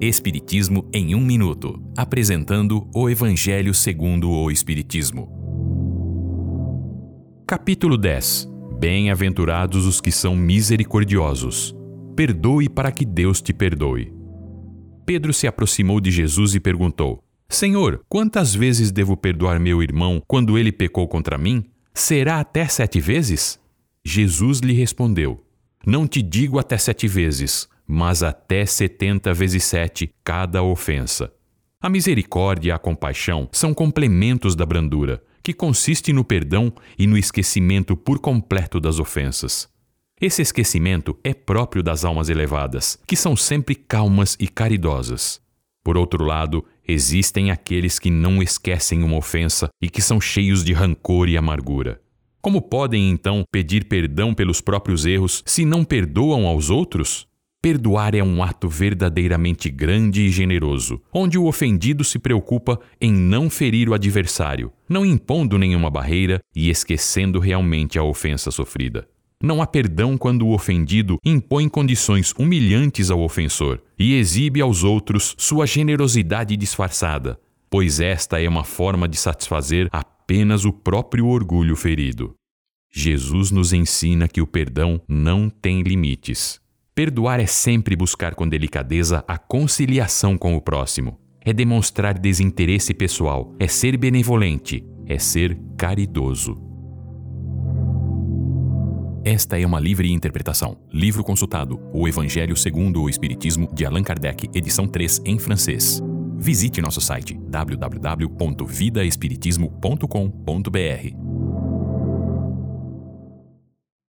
Espiritismo em um minuto, apresentando o Evangelho segundo o Espiritismo. Capítulo 10. Bem-aventurados os que são misericordiosos. Perdoe para que Deus te perdoe. Pedro se aproximou de Jesus e perguntou: Senhor, quantas vezes devo perdoar meu irmão quando ele pecou contra mim? Será até sete vezes? Jesus lhe respondeu: Não te digo até sete vezes, mas até setenta vezes sete cada ofensa. A misericórdia e a compaixão são complementos da brandura, que consiste no perdão e no esquecimento por completo das ofensas. Esse esquecimento é próprio das almas elevadas, que são sempre calmas e caridosas. Por outro lado, existem aqueles que não esquecem uma ofensa e que são cheios de rancor e amargura. Como podem, então, pedir perdão pelos próprios erros se não perdoam aos outros? Perdoar é um ato verdadeiramente grande e generoso, onde o ofendido se preocupa em não ferir o adversário, não impondo nenhuma barreira e esquecendo realmente a ofensa sofrida. Não há perdão quando o ofendido impõe condições humilhantes ao ofensor e exibe aos outros sua generosidade disfarçada, pois esta é uma forma de satisfazer apenas o próprio orgulho ferido. Jesus nos ensina que o perdão não tem limites. Perdoar é sempre buscar com delicadeza a conciliação com o próximo. É demonstrar desinteresse pessoal, é ser benevolente, é ser caridoso. Esta é uma livre interpretação. Livro consultado: O Evangelho segundo o Espiritismo, de Allan Kardec, edição 3, em francês. Visite nosso site www.vidaespiritismo.com.br.